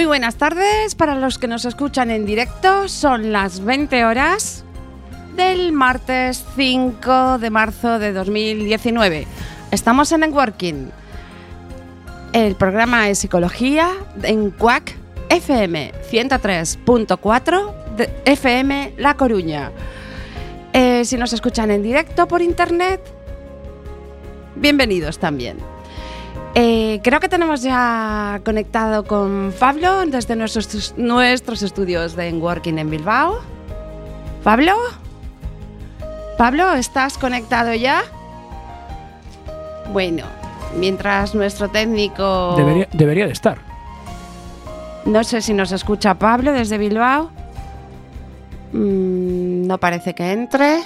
Muy buenas tardes para los que nos escuchan en directo. Son las 20 horas del martes 5 de marzo de 2019. Estamos en Networking. El programa de psicología en CUAC FM 103.4 de FM La Coruña. Eh, si nos escuchan en directo por internet, bienvenidos también. Eh, creo que tenemos ya conectado con Pablo desde nuestros, nuestros estudios de Working en Bilbao. ¿Pablo? ¿Pablo, estás conectado ya? Bueno, mientras nuestro técnico... Debería, debería de estar. No sé si nos escucha Pablo desde Bilbao. Mm, no parece que entre.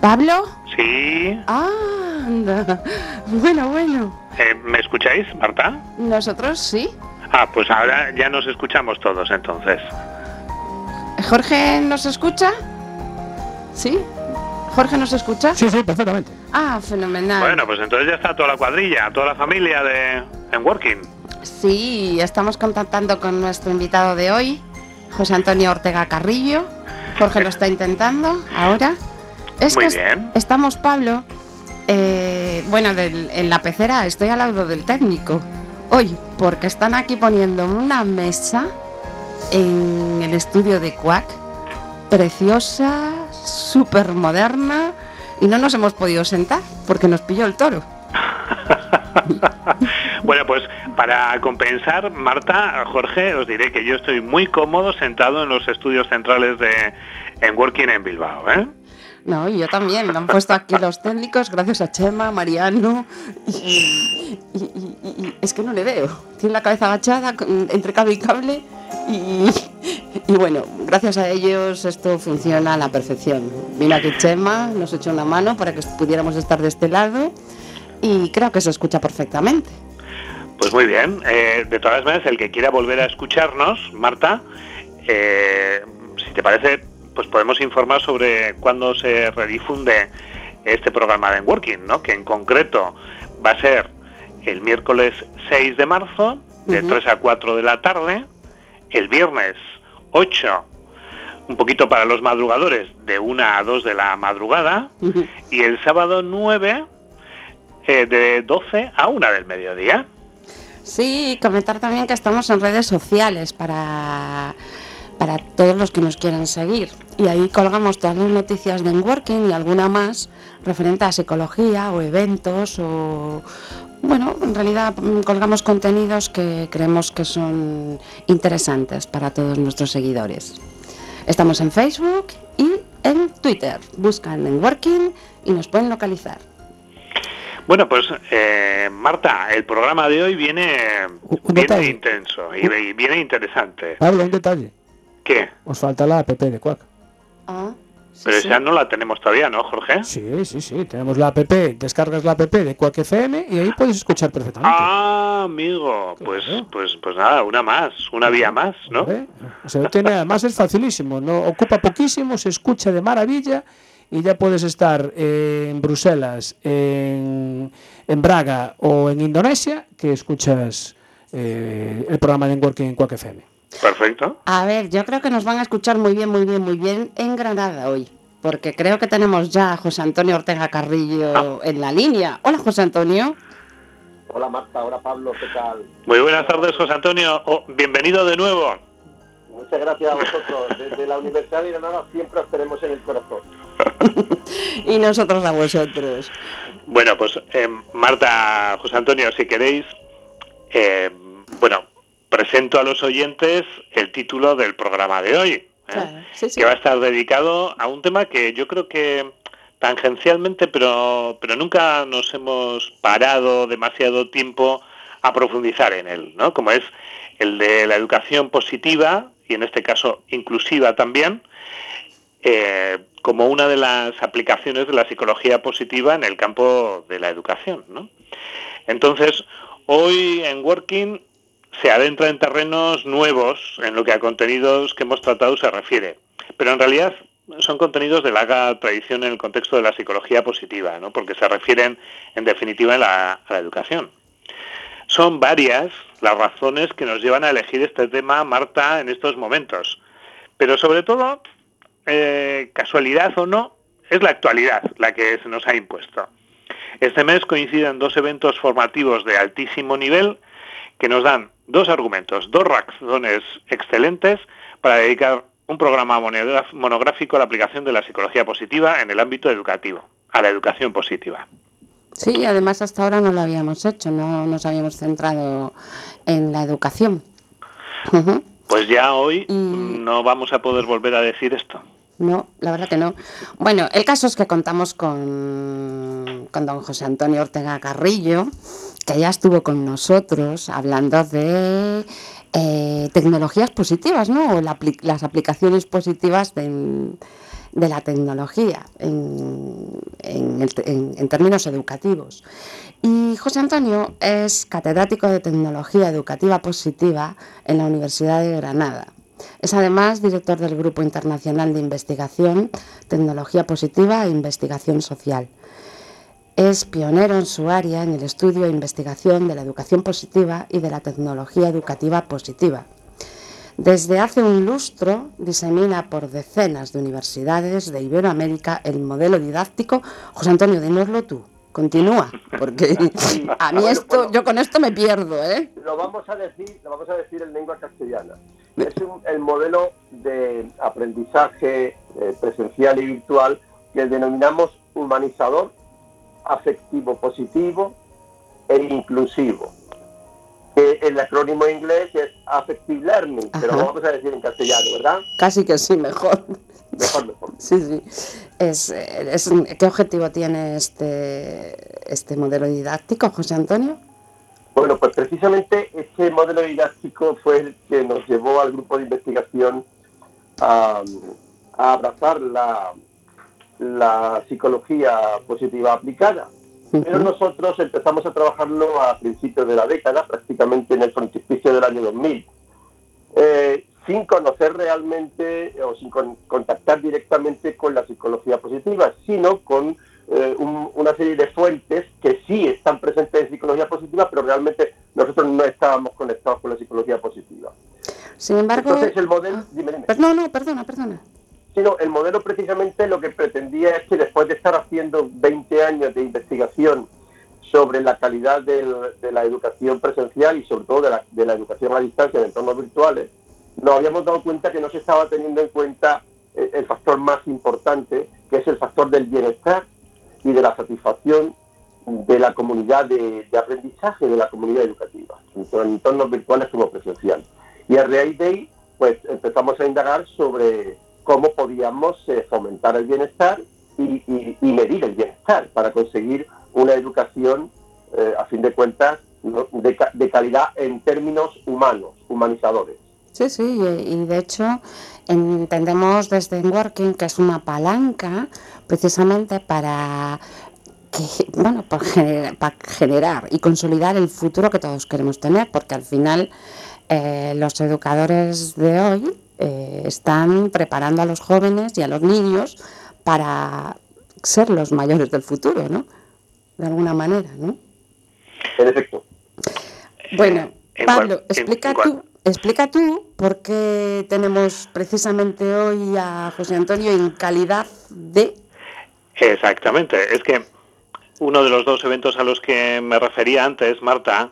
¿Pablo? Sí. Ah, anda. Bueno, bueno. Eh, ¿Me escucháis, Marta? Nosotros sí. Ah, pues ahora ya nos escuchamos todos entonces. ¿Jorge nos escucha? ¿Sí? ¿Jorge nos escucha? Sí, sí, perfectamente. Ah, fenomenal. Bueno, pues entonces ya está toda la cuadrilla, toda la familia de en Working. Sí, estamos contactando con nuestro invitado de hoy, José Antonio Ortega Carrillo. Jorge lo está intentando ahora. Es Muy que es- bien. estamos, Pablo, eh, bueno, en la pecera, estoy al lado del técnico. Hoy, porque están aquí poniendo una mesa en el estudio de Quack, preciosa, súper moderna, y no nos hemos podido sentar porque nos pilló el toro. bueno, pues para compensar, Marta, Jorge, os diré que yo estoy muy cómodo sentado en los estudios centrales de en Working en Bilbao, ¿eh? No, yo también. Lo han puesto aquí los técnicos, gracias a Chema, Mariano. Y, es que no le veo. Tiene la cabeza agachada entre cable y cable. Y, y bueno, gracias a ellos esto funciona a la perfección. Vino aquí Chema, nos echó una mano para que pudiéramos estar de este lado. Y creo que se escucha perfectamente. Pues muy bien. Eh, de todas maneras, el que quiera volver a escucharnos, Marta, eh, si te parece, pues podemos informar sobre cuándo se redifunde este programa de Working, ¿no? Que en concreto va a ser el miércoles 6 de marzo, de Ujú. 3 a 4 de la tarde, el viernes 8, un poquito para los madrugadores, de 1 a 2 de la madrugada, y el sábado 9, eh, de 12 a 1 del mediodía. Sí, comentar también que estamos en redes sociales para, para todos los que nos quieran seguir. Y ahí colgamos todas las noticias de Working y alguna más referente a psicología o eventos o... Bueno, en realidad colgamos contenidos que creemos que son interesantes para todos nuestros seguidores. Estamos en Facebook y en Twitter. Buscan en Working y nos pueden localizar. Bueno, pues eh, Marta, el programa de hoy viene, viene intenso y, y viene interesante. Pablo, un detalle. ¿Qué? Os falta la app de Quack. Ah, sí, Pero sí. esa no la tenemos todavía, ¿no, Jorge? Sí, sí, sí. Tenemos la app, descargas la app de Quack FM y ahí puedes escuchar perfectamente. Ah, amigo, pues, Claro. pues, pues nada, una más, una vía más, ¿no? Hombre, se lo tiene, además es facilísimo, no ocupa poquísimo, se escucha de maravilla y ya puedes estar eh, en Bruselas, en, en Braga o en Indonesia que escuchas eh, el programa de Working en Quack FM. Perfecto. A ver, yo creo que nos van a escuchar muy bien, muy bien, muy bien en Granada hoy. Porque creo que tenemos ya a José Antonio Ortega Carrillo en la línea. Hola, José Antonio. Hola Marta, hola Pablo, ¿qué tal? Muy buenas tardes, José Antonio. Oh, bienvenido de nuevo. Muchas gracias a vosotros. Desde la Universidad de Granada siempre os tenemos en el corazón. Y nosotros a vosotros. Bueno, pues eh, Marta, José Antonio, si queréis, eh, bueno, presento a los oyentes el título del programa de hoy. ¿eh? Claro, sí, sí. que va a estar dedicado a un tema que yo creo que tangencialmente, pero, pero nunca nos hemos parado demasiado tiempo a profundizar en él, ¿no? Como es el de la educación positiva y en este caso inclusiva también, eh, como una de las aplicaciones de la psicología positiva en el campo de la educación, ¿no? Entonces, hoy en Working se adentra en terrenos nuevos en lo que a contenidos que hemos tratado se refiere, pero en realidad son contenidos de larga tradición en el contexto de la psicología positiva, ¿no? porque se refieren en definitiva a la, educación. Son varias las razones que nos llevan a elegir este tema, Marta, en estos momentos. Pero sobre todo, eh, casualidad o no, es la actualidad la que se nos ha impuesto. Este mes coinciden dos eventos formativos de altísimo nivel que nos dan dos argumentos, dos razones excelentes para dedicar un programa monográfico a la aplicación de la psicología positiva en el ámbito educativo, a la educación positiva. Sí, además hasta ahora no lo habíamos hecho, no nos habíamos centrado en la educación. Pues ya hoy no vamos a poder volver a decir esto. No, la verdad que no. Bueno, el caso es que contamos con, con don José Antonio Ortega Carrillo, que ya estuvo con nosotros hablando de eh, tecnologías positivas, ¿no? O las aplicaciones positivas de, la tecnología en, en, términos educativos. Y José Antonio es catedrático de Tecnología Educativa Positiva en la Universidad de Granada. Es además director del Grupo Internacional de Investigación, Tecnología Positiva e Investigación Social. Es pionero en su área en el estudio e investigación de la educación positiva y de la tecnología educativa positiva. Desde hace un lustro disemina por decenas de universidades de Iberoamérica el modelo didáctico. José Antonio, dinoslo tú. Continúa, porque a mí esto, yo con esto me pierdo, ¿eh? Lo vamos a decir, lo vamos a decir en lengua castellana. Es el modelo de aprendizaje eh, presencial y virtual que denominamos humanizador, afectivo positivo e inclusivo. el acrónimo inglés es Affective Learning, pero lo vamos a decir en castellano, ¿verdad? Casi que sí, mejor. Mejor, mejor. Sí, sí. Es, es, ¿Qué objetivo tiene este, este modelo didáctico, José Antonio? Bueno, pues precisamente este modelo didáctico fue el que nos llevó al grupo de investigación a, abrazar la, la psicología positiva aplicada. Pero nosotros empezamos a trabajarlo a principios de la década, prácticamente en el frontispicio del año 2000. Eh, sin conocer realmente o sin contactar directamente con la psicología positiva, sino con eh, una serie de fuentes que sí están presentes en psicología positiva, pero realmente nosotros no estábamos conectados con la psicología positiva. Sin embargo... Entonces el modelo... No, no, perdona, perdona. Sino el modelo precisamente lo que pretendía es que después de estar haciendo 20 años de investigación sobre la calidad de la educación presencial y sobre todo de la, de la educación a distancia en entornos virtuales, nos habíamos dado cuenta que no se estaba teniendo en cuenta eh, el factor más importante, que es el factor del bienestar y de la satisfacción de la comunidad de, aprendizaje, de la comunidad educativa, tanto en entornos virtuales como presenciales. Y a raíz de ahí, pues empezamos a indagar sobre cómo podíamos eh, fomentar el bienestar y, medir el bienestar para conseguir una educación, eh, a fin de cuentas, de calidad en términos humanos, humanizadores. Sí, sí, y de hecho entendemos desde Working que es una palanca precisamente para que, bueno, para generar, y consolidar el futuro que todos queremos tener, porque al final eh, los educadores de hoy eh, están preparando a los jóvenes y a los niños para ser los mayores del futuro, ¿no? De alguna manera, ¿no? En efecto. Bueno, Pablo, explica tú Explica tú por qué tenemos precisamente hoy a José Antonio en calidad de... Exactamente, es que uno de los dos eventos a los que me refería antes, Marta,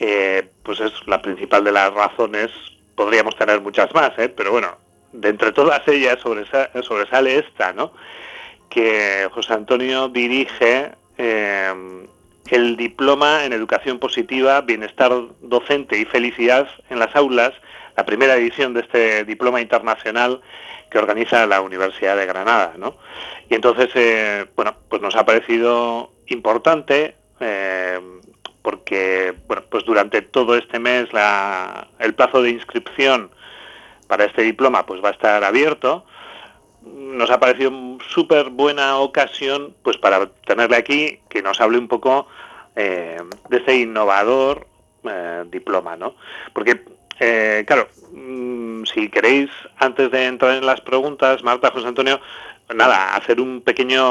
eh, pues es la principal de las razones, podríamos tener muchas más, ¿eh? pero bueno, de entre todas ellas sobresale esta, ¿no? Que José Antonio dirige eh, el diploma en educación positiva, bienestar docente y felicidad en las aulas, la primera edición de este diploma internacional que organiza la Universidad de Granada, ¿no? Y entonces, eh, bueno, pues nos ha parecido importante eh, porque, bueno, pues durante todo este mes el plazo de inscripción para este diploma pues va a estar abierto nos ha parecido súper buena ocasión pues para tenerle aquí que nos hable un poco eh, de ese innovador eh, diploma, ¿no? Porque, eh, claro, mm, si queréis, antes de entrar en las preguntas, Marta, José Antonio, nada, hacer un pequeño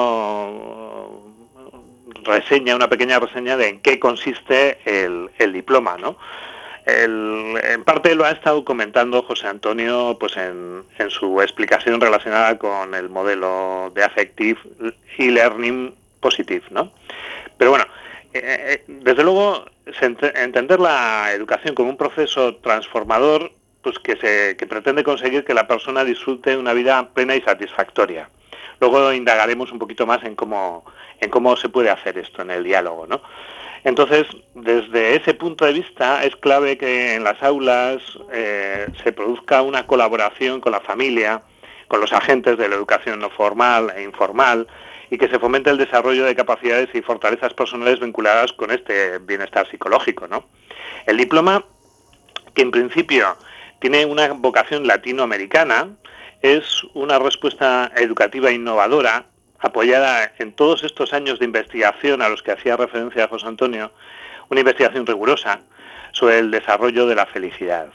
reseña, una pequeña reseña de en qué consiste el, el diploma, ¿no? En parte lo ha estado comentando José Antonio pues en, en, su explicación relacionada con el modelo de Affective y Learning Positive, ¿no? Pero bueno, eh, eh, desde luego entender la educación como un proceso transformador pues que, se, que pretende conseguir que la persona disfrute una vida plena y satisfactoria. Luego indagaremos un poquito más en cómo, en cómo se puede hacer esto en el diálogo, ¿no? Entonces, desde ese punto de vista, es clave que en las aulas eh, se produzca una colaboración con la familia, con los agentes de la educación no formal e informal, y que se fomente el desarrollo de capacidades y fortalezas personales vinculadas con este bienestar psicológico. El diploma, que en principio tiene una vocación latinoamericana, es una respuesta educativa innovadora apoyada en todos estos años de investigación a los que hacía referencia José Antonio, una investigación rigurosa sobre el desarrollo de la felicidad.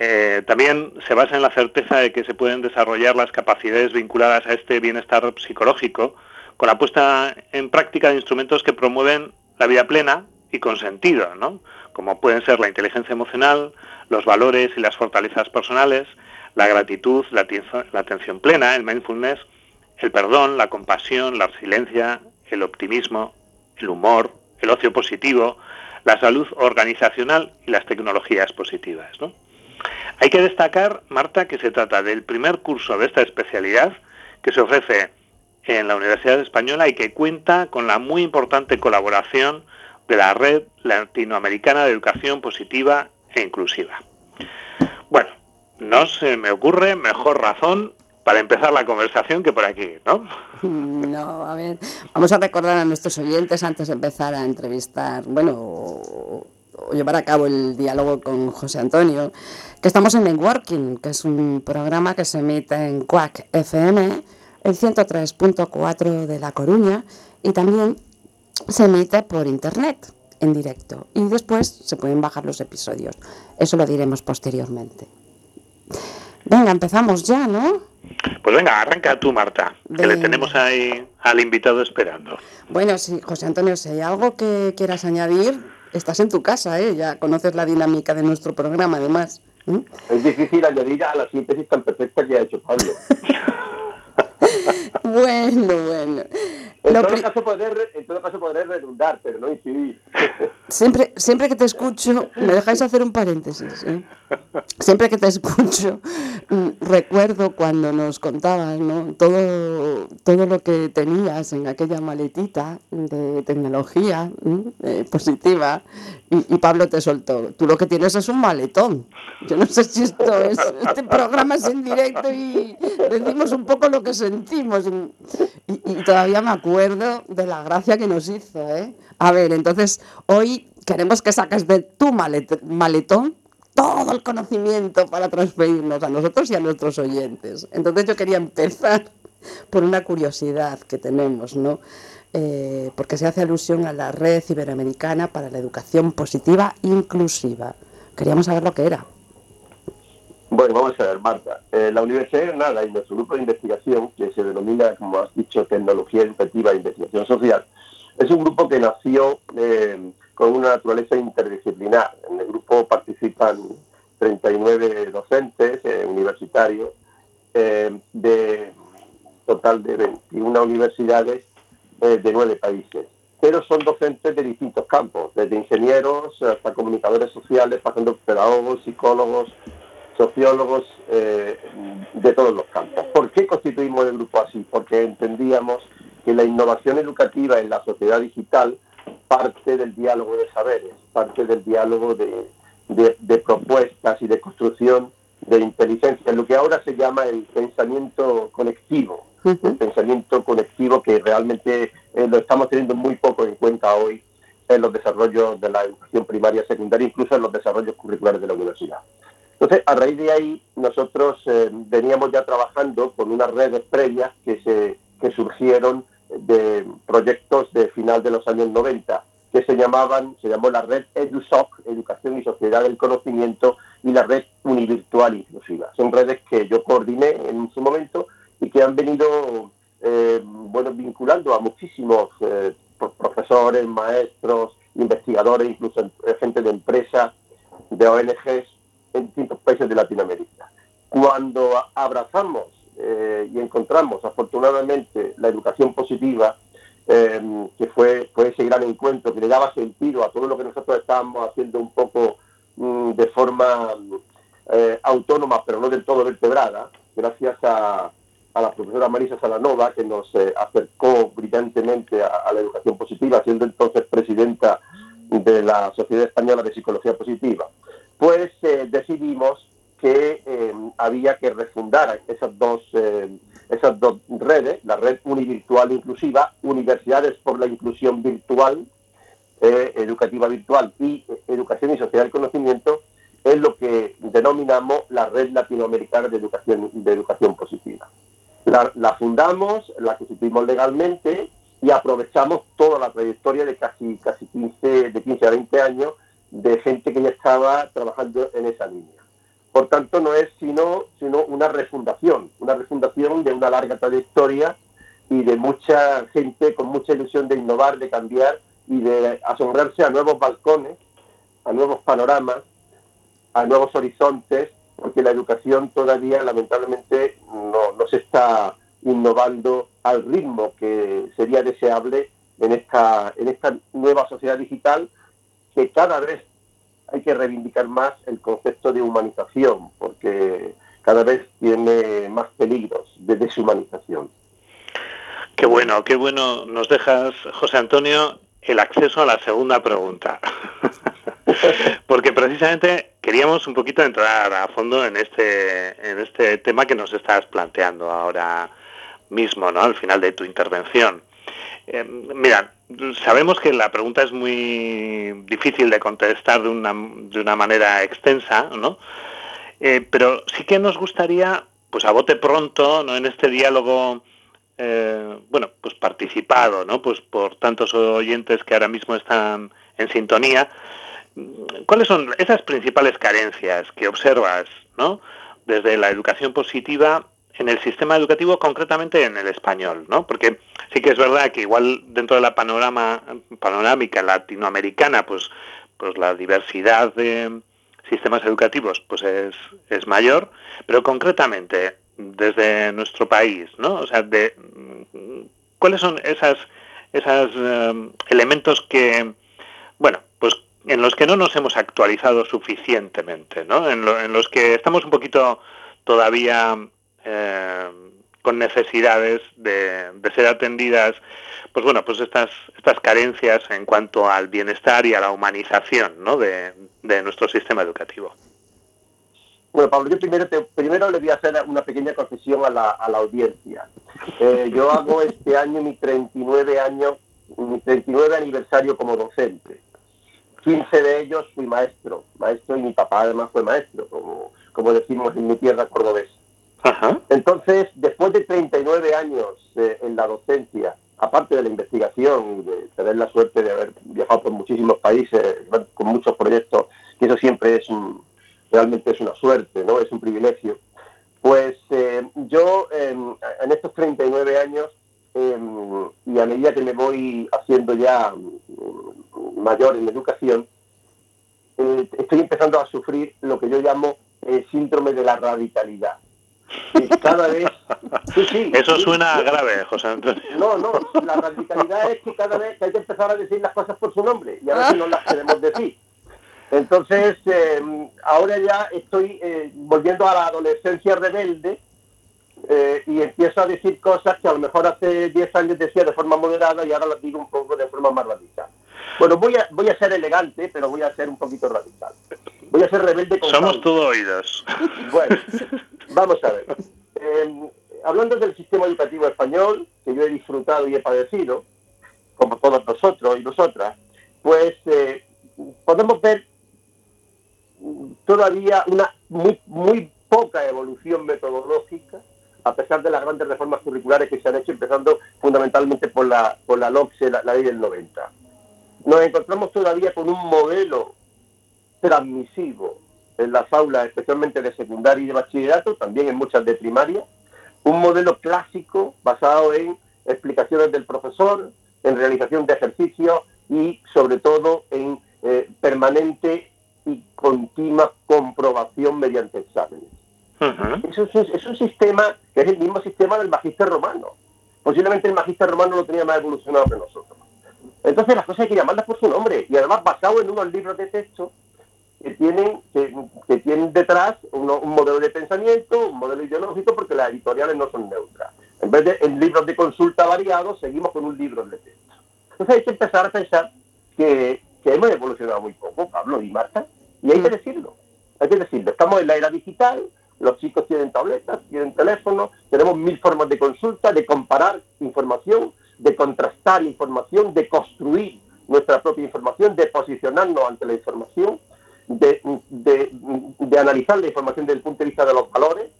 Eh, también se basa en la certeza de que se pueden desarrollar las capacidades vinculadas a este bienestar psicológico con la puesta en práctica de instrumentos que promueven la vida plena y con sentido, como pueden ser la inteligencia emocional, los valores y las fortalezas personales, la gratitud, la atención plena, el mindfulness el perdón, la compasión, la resiliencia, el optimismo, el humor, el ocio positivo, la salud organizacional y las tecnologías positivas. Hay que destacar, Marta, que se trata del primer curso de esta especialidad que se ofrece en la Universidad Española y que cuenta con la muy importante colaboración de la Red Latinoamericana de Educación Positiva e Inclusiva. Bueno, no se me ocurre mejor razón para empezar la conversación que por aquí, ¿no? No, a ver, vamos a recordar a nuestros oyentes antes de empezar a entrevistar, bueno, o, llevar a cabo el diálogo con José Antonio, que estamos en Networking, que es un programa que se emite en CUAC FM, el 103.4 de La Coruña, y también se emite por internet en directo. Y después se pueden bajar los episodios. Eso lo diremos posteriormente. Venga, empezamos ya, ¿no? Pues venga, arranca tú, Marta, que le tenemos ahí al invitado esperando. Bueno, sí, José Antonio, si hay algo que quieras añadir, estás en tu casa, ¿eh? Ya conoces la dinámica de nuestro programa, además. Es difícil añadir a la síntesis tan perfecta que ha hecho Pablo. bueno, bueno. En todo, caso poder, en todo caso podré redundar, pero no incidir. Siempre, siempre que te escucho, me dejáis hacer un paréntesis. ¿eh? Siempre que te escucho, mm, recuerdo cuando nos contabas ¿no? todo, todo lo que tenías en aquella maletita de tecnología eh, positiva y, Pablo te soltó. Tú lo que tienes es un maletón. Yo no sé si esto es. Este programa es en directo y decimos un poco lo que sentimos. Y, y todavía me acuerdo de la gracia que nos hizo. ¿eh? A ver, entonces hoy queremos que saques de tu maletón todo el conocimiento para transferirnos a nosotros y a nuestros oyentes. Entonces yo quería empezar por una curiosidad que tenemos, ¿no? Eh, porque se hace alusión a la red iberoamericana para la educación positiva inclusiva. Queríamos saber lo que era. Bueno, vamos a ver, Marta. Eh, la Universidad de Granada y nuestro grupo de investigación, que se denomina, como has dicho, Tecnología Educativa e Investigación Social, es un grupo que nació eh, con una naturaleza interdisciplinar. En el grupo participan 39 docentes eh, universitarios de total de 21 universidades de nueve países. Pero son docentes de distintos campos, desde ingenieros hasta comunicadores sociales, pasando por pedagogos, psicólogos, sociólogos eh, de todos los campos. ¿Por qué constituimos el grupo así? Porque entendíamos que la innovación educativa en la sociedad digital parte del diálogo de saberes, parte del diálogo de, propuestas y de construcción de inteligencia, lo que ahora se llama el pensamiento conectivo, el pensamiento conectivo que realmente eh, lo estamos teniendo muy poco en cuenta hoy en los desarrollos de la educación primaria, secundaria, incluso en los desarrollos curriculares de la universidad. Entonces, a raíz de ahí, nosotros eh, veníamos ya trabajando con unas redes previas que, se, que surgieron de proyectos de final de los años 90, que se llamaban, se llamó la red EduSoc, Educación y Sociedad del Conocimiento, y la red Univirtual Inclusiva. Son redes que yo coordiné en su momento y que han venido eh, bueno, vinculando a muchísimos eh, profesores, maestros, investigadores, incluso gente de empresas, de ONGs en distintos países de Latinoamérica. Cuando abrazamos eh, y encontramos afortunadamente la educación positiva, em, que fue, fue ese gran encuentro que le daba sentido a todo lo que nosotros estábamos haciendo un poco mm, de forma eh, autónoma, pero no del todo vertebrada, gracias a, la profesora Marisa Salanova, que nos eh, acercó brillantemente a, la educación positiva, siendo entonces presidenta de la Sociedad Española de Psicología Positiva, pues decidimos que eh, había que refundar esas dos, eh, esas dos redes, la red univirtual inclusiva, Universidades por la Inclusión Virtual, eh, Educativa Virtual y Educación y Sociedad del Conocimiento, es lo que denominamos la Red Latinoamericana de Educación, de educación Positiva. La, fundamos, la constituimos legalmente y aprovechamos toda la trayectoria de casi, casi 15, de 15 a 20 años de gente que ya estaba trabajando en esa línea. Por tanto, no es sino, sino una refundación, una refundación de una larga trayectoria y de mucha gente con mucha ilusión de innovar, de cambiar y de asombrarse a nuevos balcones, a nuevos panoramas, a nuevos horizontes, porque la educación todavía lamentablemente no, no se está innovando al ritmo que sería deseable en esta, en esta nueva sociedad digital que cada vez hay que reivindicar más el concepto de humanización, porque cada vez tiene más peligros de deshumanización. Qué bueno, qué bueno. Nos dejas, José Antonio, el acceso a la segunda pregunta. porque precisamente queríamos un poquito entrar a fondo en este, en este tema que nos estás planteando ahora mismo, ¿no? Al final de tu intervención. Eh, mira, sabemos que la pregunta es muy difícil de contestar de una, de una manera extensa, ¿no? Eh, pero sí que nos gustaría, pues a bote pronto, ¿no? En este diálogo, eh, bueno, pues participado, ¿no? Pues por tantos oyentes que ahora mismo están en sintonía, ¿cuáles son esas principales carencias que observas, ¿no? Desde la educación positiva en el sistema educativo, concretamente en el español, ¿no? Porque sí que es verdad que igual dentro de la panorama panorámica latinoamericana, pues, pues la diversidad de sistemas educativos pues es, es mayor, pero concretamente desde nuestro país, ¿no? O sea, de cuáles son esas esos eh, elementos que, bueno, pues en los que no nos hemos actualizado suficientemente, ¿no? En, en los que estamos un poquito todavía eh, con necesidades de, ser atendidas, pues bueno, pues estas, estas carencias en cuanto al bienestar y a la humanización ¿no? de, nuestro sistema educativo. Bueno, Pablo, yo primero, primero le voy a hacer una pequeña confesión a la, a la audiencia. Eh, yo hago este año mi 39 años, mi 39 aniversario como docente. 15 de ellos fui maestro, maestro y mi papá además fue maestro, como, como decimos en mi tierra cordobesa. Entonces, después de 39 años eh, en la docencia, aparte de la investigación de tener la suerte de haber viajado por muchísimos países con muchos proyectos, que eso siempre es un, realmente es una suerte, ¿no? Es un privilegio. Pues eh, yo em, en estos 39 años em, y a medida que me voy haciendo ya mm, mayor en educación, eh, estoy empezando a sufrir lo que yo llamo el síndrome de la radicalidad cada vez... Eso suena grave, José Antonio. No, no, la radicalidad es que cada vez hay que empezar a decir las cosas por su nombre y a veces no las queremos decir. Entonces, em, ahora ya estoy eh, volviendo a la adolescencia rebelde eh, y empiezo a decir cosas que a lo mejor hace 10 años decía de forma moderada y ahora las digo un poco de forma más radical. Bueno, voy a, voy a ser elegante, pero voy a ser un poquito radical. Voy a ser rebelde con Somos todo oídos. Bueno, vamos a ver. Em, hablando del sistema educativo español, que yo he disfrutado y he padecido, como todos nosotros y nosotras, pues eh, podemos ver todavía una muy, muy poca evolución metodológica, a pesar de las grandes reformas curriculares que se han hecho, empezando fundamentalmente por la, por la LOCSE, la, la ley del 90. Nos encontramos todavía con un modelo transmisivo en las aulas, especialmente de secundaria y de bachillerato, también en muchas de primaria, un modelo clásico basado en explicaciones del profesor, en realización de ejercicios y sobre todo en eh, permanente y continua comprobación mediante exámenes. eso, es, un sistema que es el mismo sistema del magister romano. Posiblemente el magister romano lo tenía más evolucionado que nosotros. Entonces las cosas hay que llamarlas por su nombre y además basado en unos libros de texto que tienen, que, tienen detrás un modelo de pensamiento, un modelo ideológico, porque las editoriales no son neutras. En vez de en libros de consulta variados, seguimos con un libro de texto. Entonces hay que empezar a pensar que, hemos evolucionado muy poco, Pablo y Marta, y hay que mm. decirlo. Hay que decirlo. Estamos en la era digital, los chicos tienen tabletas, tienen teléfonos, tenemos mil formas de consulta, de comparar información, de contrastar información, de construir nuestra propia información, de posicionarnos ante la información, de, analizar la información desde el punto de vista de los valores,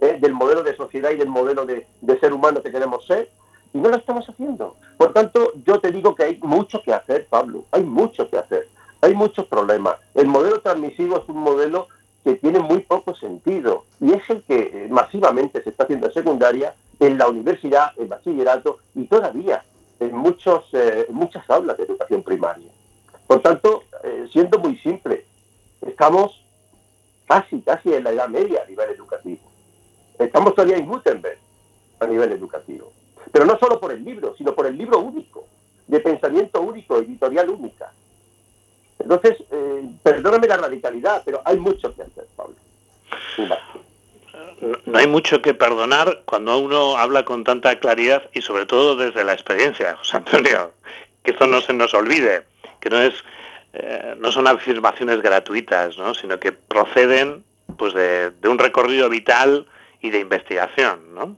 ¿eh? del modelo de sociedad y del modelo de, ser humano que queremos ser, y no lo estamos haciendo. Por tanto, yo te digo que hay mucho que hacer, Pablo, hay mucho que hacer, hay muchos problemas. El modelo transmisivo es un modelo que tiene muy poco sentido y es el que eh, masivamente se está haciendo en secundaria, en la universidad, en bachillerato y todavía en muchos, eh, muchas aulas de educación primaria. Por tanto, siendo muy simple, estamos casi, casi en la edad media a nivel educativo. Estamos todavía en Gutenberg a nivel educativo. Pero no solo por el libro, sino por el libro único, de pensamiento único, editorial única. Entonces, eh, perdóname la radicalidad, pero hay mucho que hacer, Pablo. No hay mucho que perdonar cuando uno habla con tanta claridad y sobre todo desde la experiencia, José Antonio. Que esto no se nos olvide, que no es eh, no son afirmaciones gratuitas, ¿no? sino que proceden pues de, de un recorrido vital y de investigación, ¿no?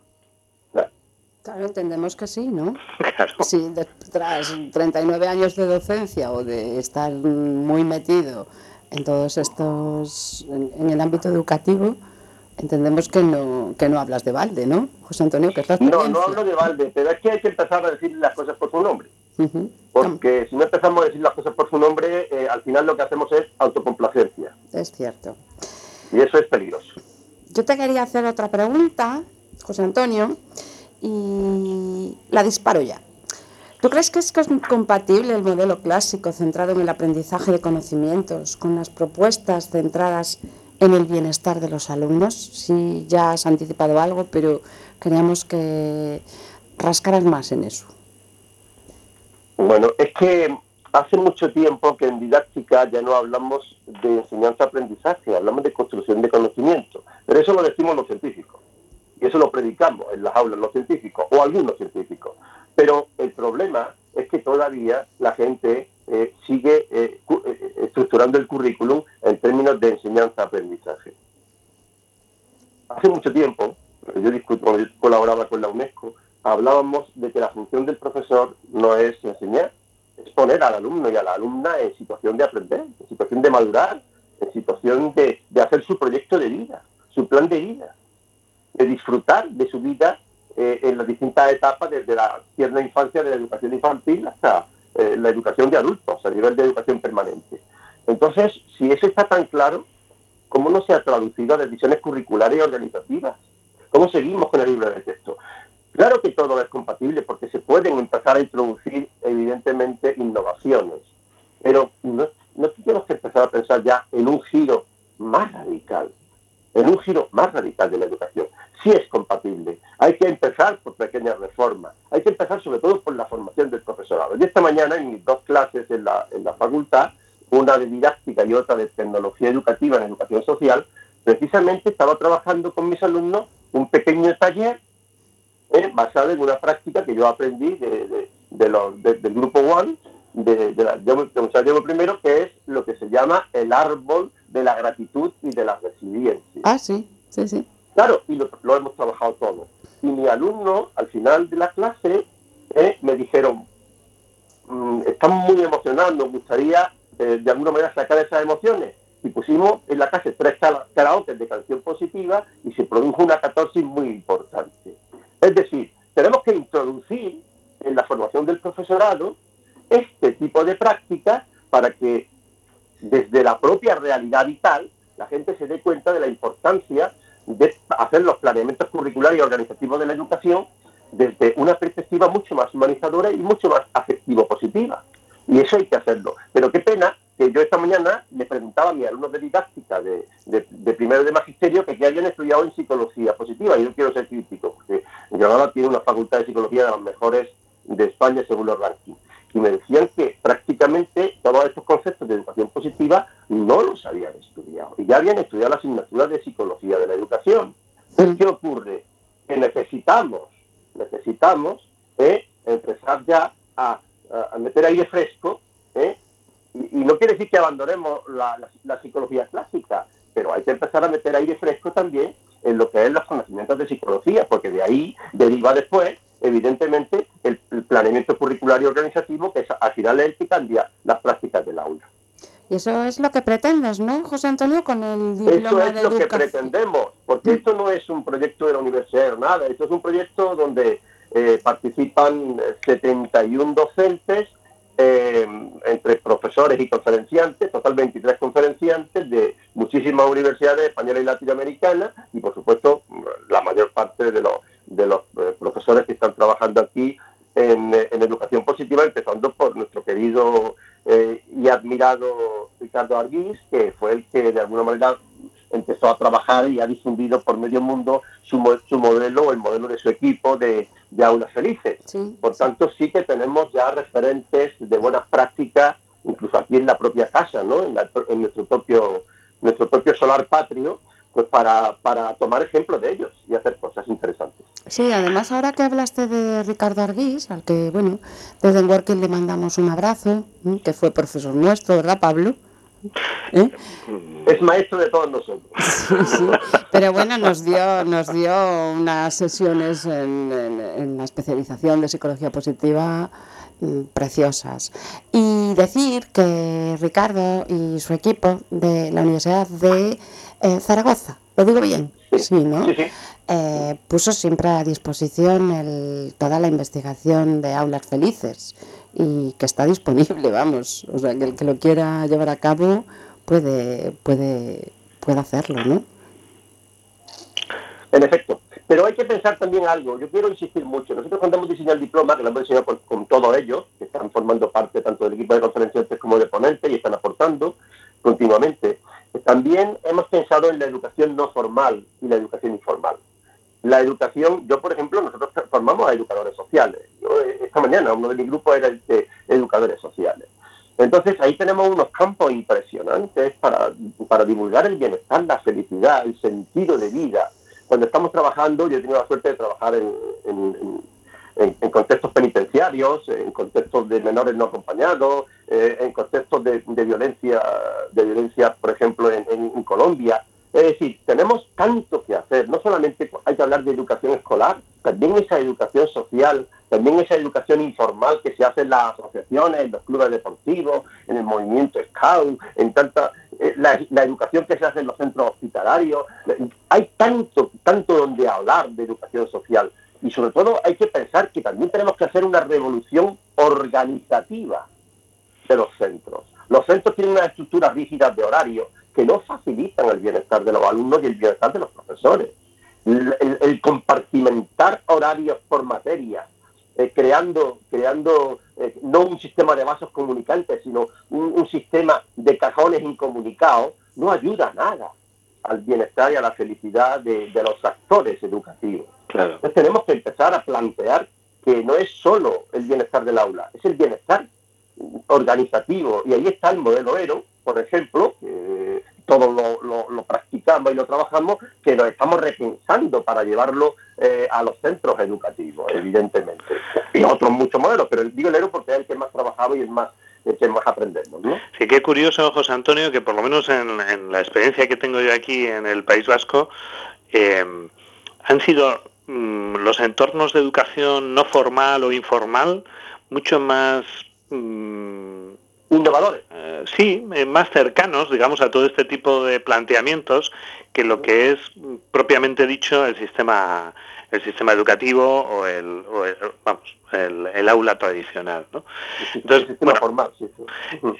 Claro, entendemos que sí, ¿no? Claro. Sí, tras 39 años de docencia o de estar muy metido en todos estos, en, el ámbito educativo, entendemos que no, que no hablas de balde, ¿no, José Antonio? Que no, no hablo de balde, pero es que hay que empezar a decir las cosas por su nombre. Porque si no empezamos a decir las cosas por su nombre, eh, al final lo que hacemos es autocomplacencia. Es cierto. Y eso es peligroso. Yo te quería hacer otra pregunta, José Antonio, y la disparo ya. ¿Tú crees que es compatible el modelo clásico centrado en el aprendizaje de conocimientos con las propuestas centradas en el bienestar de los alumnos? Sí, ya has anticipado algo, pero queríamos que rascaras más en eso. Bueno, es que hace mucho tiempo que en didáctica ya no hablamos de enseñanza-aprendizaje, hablamos de construcción de conocimiento, pero eso lo decimos los científicos y eso lo predicamos en las aulas los científicos o algunos científicos. Pero el problema es que todavía la gente eh, sigue eh, eh, estructurando el currículum en términos de enseñanza-aprendizaje. Hace mucho tiempo, yo, discuto, yo colaboraba con la UNESCO, hablábamos de que la función del profesor no es enseñar, es poner al alumno y a la alumna en situación de aprender, en situación de madurar, en situación de, hacer su proyecto de vida, su plan de vida, de disfrutar de su vida eh, en las distintas etapas, desde la tierna infancia de la educación infantil hasta eh, la educación de adultos, a nivel de educación permanente. Entonces, si eso está tan claro, ¿cómo no se ha traducido a decisiones curriculares y organizativas? ¿Cómo seguimos con el libro de texto? Claro que todo es compatible porque se pueden empezar a introducir evidentemente innovaciones, pero no, tenemos que empezar a pensar ya en un giro más radical, en un giro más radical de la educación. Sí es compatible. Hay que empezar por pequeñas reformas. Hay que empezar sobre todo por la formación del profesorado. Y esta mañana en mis dos clases en la, en la facultad, una de didáctica y otra de tecnología educativa en educación social, precisamente estaba trabajando con mis alumnos un pequeño taller eh, basado en una práctica que yo aprendí de, del grupo One, de, la llamo primero, que es lo que se llama el árbol de la gratitud de la resiliencia. Ah, sí, sí, sí. Claro, y lo, hemos trabajado todo. Y mi alumno, al final de la clase, eh, me dijeron, mm, estamos muy emocionados, nos gustaría eh, de alguna manera sacar esas emociones. Y pusimos en la clase tres karaoke de canción positiva y se produjo una catarsis muy importante. Es decir, tenemos que introducir en la formación del profesorado este tipo de prácticas para que desde la propia realidad vital la gente se dé cuenta de la importancia de hacer los planeamientos curriculares y organizativos de la educación desde una perspectiva mucho más humanizadora y mucho más afectivo positiva. Y eso hay que hacerlo. Pero qué pena que yo esta mañana le preguntaba a mis alumnos de didáctica de, de, primero de magisterio que, que habían estudiado en psicología positiva. Y yo quiero ser crítico, porque Granada tiene una facultad de psicología de las mejores de España según los rankings. Y me decían que prácticamente todos estos conceptos de educación positiva no los habían estudiado. Y ya habían estudiado la asignatura de psicología de la educación. ¿Qué ocurre? Que necesitamos, necesitamos eh, empezar ya a, meter aire fresco ¿eh? y, no quiere decir que abandonemos la, psicología clásica, pero hay que empezar a meter aire fresco también en lo que es los conocimientos de psicología, porque de ahí deriva después, evidentemente, el, planeamiento curricular y organizativo, que es, al final es el que cambia las prácticas del aula. Y eso es lo que pretendes, ¿no, José Antonio, con el diploma Eso es lo que pretendemos, porque mm. esto no es un proyecto de la universidad o nada, esto es un proyecto donde eh, participan 71 docentes eh, entre profesores y conferenciantes, total 23 conferenciantes de muchísimas universidades españolas y latinoamericanas y por supuesto la mayor parte de los, de los eh, profesores que están trabajando aquí en, educación positiva, empezando por nuestro querido eh, y admirado Ricardo Arguís, que fue el que de alguna manera empezó a trabajar y ha difundido por medio mundo su, su modelo, el modelo de su equipo de, de aulas felices. por tanto, sí que tenemos ya referentes de buenas prácticas, incluso aquí en la propia casa, ¿no? en, nuestro, propio, nuestro propio solar patrio, pues para, para tomar ejemplo de ellos y hacer cosas interesantes. Sí, además ahora que hablaste de Ricardo Arguís, al que, bueno, desde Working le mandamos un abrazo, que fue profesor nuestro, ¿verdad, Pablo? ¿Eh? Es maestro de todos nosotros. Pero bueno, nos dio, nos dio unas sesiones en, la especialización de psicología positiva preciosas. Y decir que Ricardo y su equipo de la Universidad de eh, Zaragoza, ¿lo digo bien? Sí, ¿no? Eh, puso siempre a disposición toda la investigación de aulas felices y que está disponible, vamos. O sea, que el que lo quiera llevar a cabo puede, puede, puede hacerlo, ¿no? En efecto. Pero hay que pensar también algo. Yo quiero insistir mucho. Nosotros cuando hemos diseñado el diploma, que lo hemos diseñado con, todos ellos, que están formando parte tanto del equipo de conferenciantes como de ponentes y están aportando continuamente, también hemos pensado en la educación no formal y la educación informal la educación, yo por ejemplo, nosotros formamos a educadores sociales. Eh, esta mañana uno de mis grupos era el de educadores sociales. Entonces ahí tenemos unos campos impresionantes para, para divulgar el bienestar, la felicidad, el sentido de vida. Cuando estamos trabajando, yo he tenido la suerte de trabajar en, contextos penitenciarios, en contextos de menores no acompañados, eh, en contextos de, de, violencia, de violencia, por ejemplo, en Colombia. Es decir, tenemos tanto que hacer, no solamente hay que hablar de educación escolar, también esa educación social, también esa educación informal que se hace en las asociaciones, en los clubes deportivos, en el movimiento Scout, en tanta eh, la, educación que se hace en los centros hospitalarios. Hay tanto, tanto donde hablar de educación social. Y sobre todo hay que pensar que también tenemos que hacer una revolución organizativa de los centros. Los centros tienen unas estructuras rígidas de horario, que no facilitan el bienestar de los alumnos y el bienestar de los profesores. El, compartimentar horarios por materia, eh, creando, creando eh, no un sistema de vasos comunicantes, sino un, sistema de cajones incomunicados, no ayuda a nada al bienestar y a la felicidad de, los actores educativos. Entonces tenemos que empezar a plantear que no es solo el bienestar del aula, es el bienestar organizativo. Y ahí está el modelo ERO, por ejemplo, todos lo, practicamos y lo trabajamos, que lo estamos repensando para llevarlo eh, a los centros educativos, evidentemente. Y otros muchos modelos, pero digo el ERO porque es el que más trabajamos y es más el que más aprendemos. ¿no? Sí, qué curioso, José Antonio, que por lo menos en, la experiencia que tengo yo aquí en el País Vasco, eh, han sido mm, los entornos de educación no formal o informal mucho más mm, innovadores. Eh, sí, eh, más cercanos, digamos, a todo este tipo de planteamientos que lo que es propiamente dicho el sistema el sistema educativo o el, vamos el, aula tradicional ¿no? entonces bueno, formal,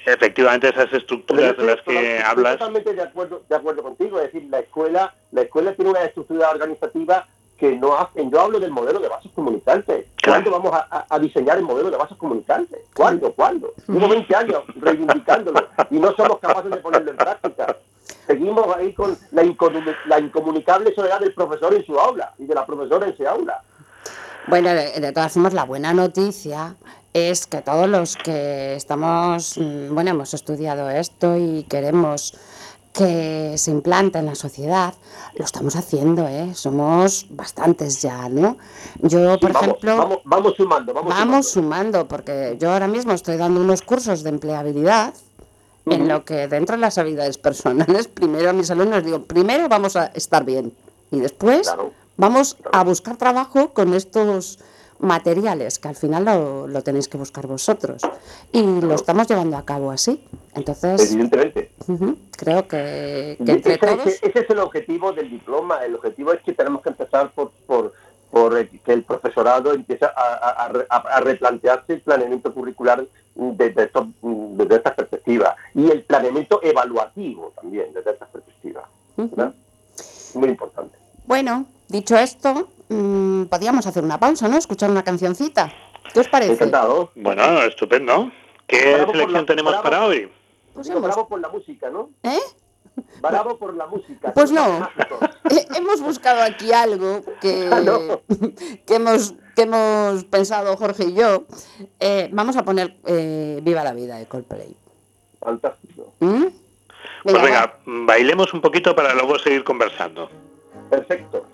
efectivamente esas estructuras de las que hablas totalmente de acuerdo de acuerdo contigo es decir la escuela la escuela tiene una estructura organizativa que no hacen. Yo hablo del modelo de bases comunicantes. ¿Cuándo vamos a, diseñar el modelo de bases comunicantes? ¿Cuándo? ¿Cuándo? Llevo 20 años reivindicándolo y no somos capaces de ponerlo en práctica. Seguimos ahí con la, incomunicable soledad del profesor en su aula y de la profesora en su aula. Bueno, de, todas formas, la buena noticia es que todos los que estamos, mm, bueno, hemos estudiado esto y queremos que se implanta en la sociedad, lo estamos haciendo, ¿eh? Somos bastantes ya, ¿no? Yo, por ejemplo... Vamos, sumando, vamos, sumando. porque yo ahora mismo estoy dando unos cursos de empleabilidad en lo que dentro de las habilidades personales, primero a mis alumnos digo, primero vamos a estar bien y después vamos a buscar trabajo con estos materiales, que al final lo, tenéis que buscar vosotros. Y lo estamos llevando a cabo así. Entonces, Evidentemente. creo que, ese, es el objetivo del diploma. El objetivo es que tenemos que empezar por, por, por que el profesorado empiece a, a, replantearse el planeamiento curricular desde, desde, esta perspectiva. Y el planeamiento evaluativo también desde esta perspectiva. Muy importante. Bueno, dicho esto, mmm, podríamos hacer una pausa, ¿no? Escuchar una cancioncita. ¿Qué os parece? Encantado. Bueno, estupendo. ¿Qué selección tenemos para hoy? Pues hemos... Bravo por la música, ¿no? ¿Eh? Bravo por la música. Pues no. Hemos buscado aquí algo que, ah, que, hemos, que hemos pensado Jorge y yo. Eh, vamos a poner eh, Viva la vida de Coldplay. Fantástico. ¿Mm? pues venga, bailemos un poquito para luego seguir conversando. Perfecto.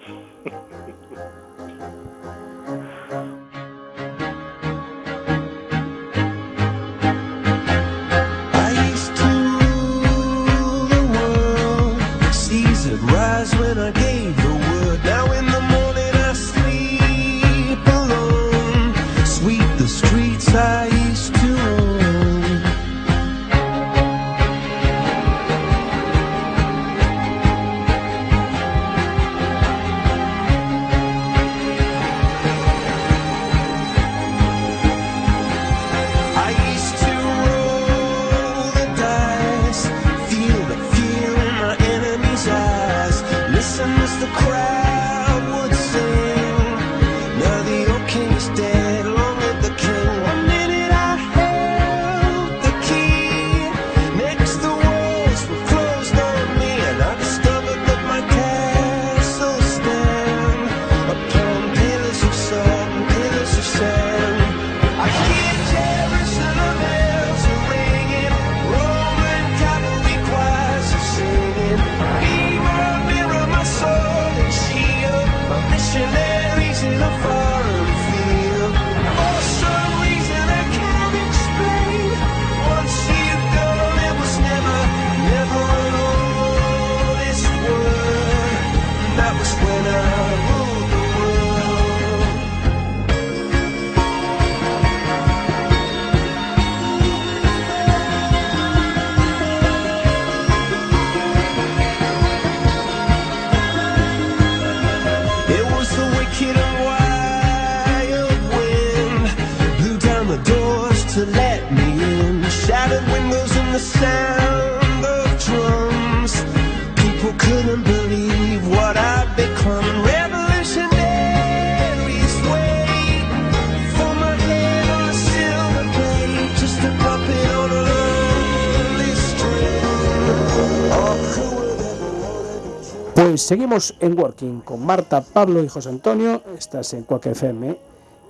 Seguimos en Working con Marta, Pablo y José Antonio. Estás en Cuac FM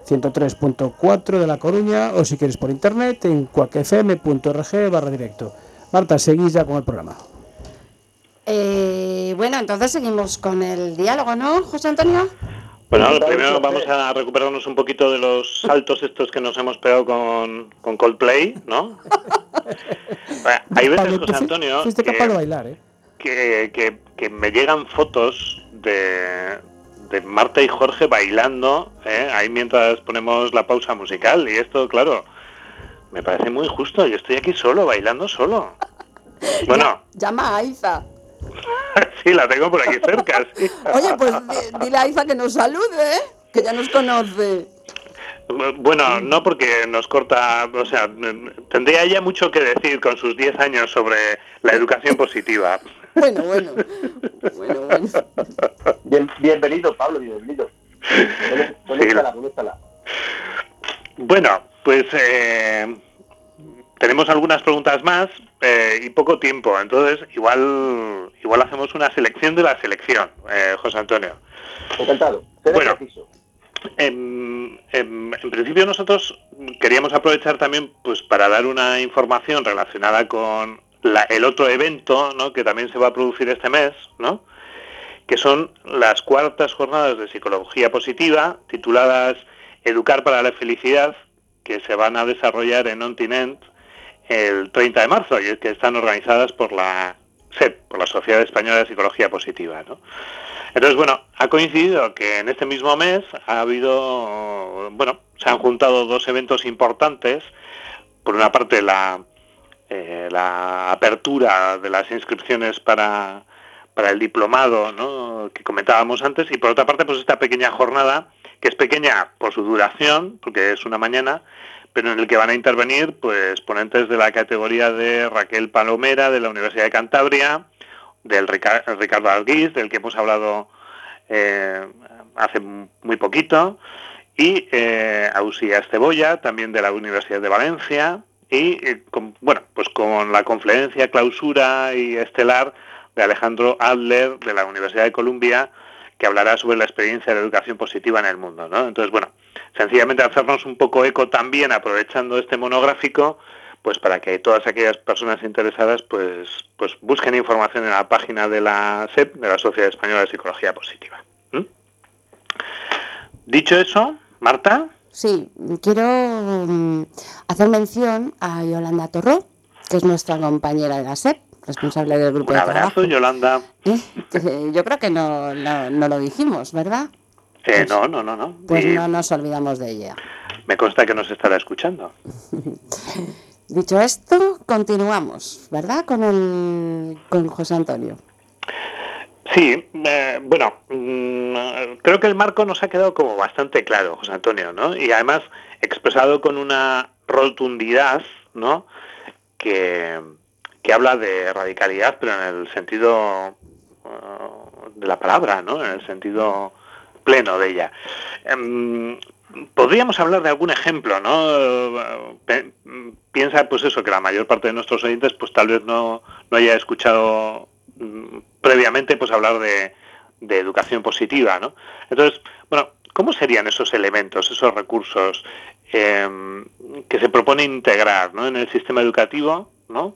103.4 de La Coruña o si quieres por internet en cuacfm.org barra directo. Marta, seguís ya con el programa. Eh, bueno, entonces seguimos con el diálogo, ¿no, José Antonio? Bueno, primero vamos a recuperarnos un poquito de los saltos estos que nos hemos pegado con, con Coldplay, ¿no? Hay veces, José Antonio... Fuiste capaz de bailar, ¿eh? que, que, me llegan fotos de, de Marta y Jorge bailando ¿eh? ahí mientras ponemos la pausa musical. Y esto, claro, me parece muy justo. Yo estoy aquí solo, bailando solo. Bueno. llama a Aiza. sí, la tengo por aquí cerca. Oye, pues dile a Aiza que nos salude, ¿eh? que ya nos conoce. Bueno, no porque nos corta, o sea, tendría ella mucho que decir con sus 10 años sobre la educación positiva. Bueno, bueno. Bueno, bueno. Bien, bienvenido, Pablo, bienvenido. Bueno, pues eh, tenemos algunas preguntas más eh, y poco tiempo, entonces igual igual hacemos una selección de la selección, eh, José Antonio. Encantado. Bueno, en, en, principio nosotros queríamos aprovechar también pues para dar una información relacionada con el otro evento que también se va a producir este mes, ¿no? que son las cuartas jornadas de psicología positiva tituladas Educar para la Felicidad, que se van a desarrollar en Ontinent el 30 de marzo y que están organizadas por la SEP, por la Sociedad Española de Psicología Positiva. ¿no? Entonces, bueno, ha coincidido que en este mismo mes ha habido, bueno, se han juntado dos eventos importantes. Por una parte, la, eh, la apertura de las inscripciones para, para el diplomado ¿no? que comentábamos antes y por otra parte, pues esta pequeña jornada, que es pequeña por su duración, porque es una mañana, pero en el que van a intervenir pues ponentes de la categoría de Raquel Palomera de la Universidad de Cantabria, del Ricardo Alguís, del que hemos hablado eh, hace muy poquito, y eh, Ausía Cebolla, también de la Universidad de Valencia, y eh, con, bueno, pues con la conferencia clausura y estelar de Alejandro Adler de la Universidad de Columbia, que hablará sobre la experiencia de la educación positiva en el mundo. ¿no? Entonces, bueno, sencillamente hacernos un poco eco también, aprovechando este monográfico, pues para que todas aquellas personas interesadas pues, pues busquen información en la página de la SEP, de la Sociedad Española de Psicología Positiva. Dicho eso, Marta. Sí, quiero mm, hacer mención a Yolanda Torró, que es nuestra compañera de la SEP, responsable del grupo Un de trabajo. Yolanda. ¿Eh? Yo creo que no, no, lo dijimos, ¿verdad? Eh, no, no, no, no. Pues no nos olvidamos de ella. Me consta que nos estará escuchando. Dicho esto, continuamos, ¿verdad? Con el con José Antonio. Sí, eh, bueno, mm, creo que el marco nos ha quedado como bastante claro, José Antonio, ¿no? Y además expresado con una rotundidad, ¿no? Que, que habla de radicalidad, pero en el sentido uh, de la palabra, ¿no? En el sentido pleno de ella. Em, podríamos hablar de algún ejemplo, ¿no? Piensa, pues eso, que la mayor parte de nuestros oyentes, pues tal vez no, no haya escuchado previamente, pues hablar de, educación positiva, ¿no? Entonces, bueno, ¿cómo serían esos elementos, esos recursos em, que se propone integrar ¿no? en el sistema educativo, ¿no?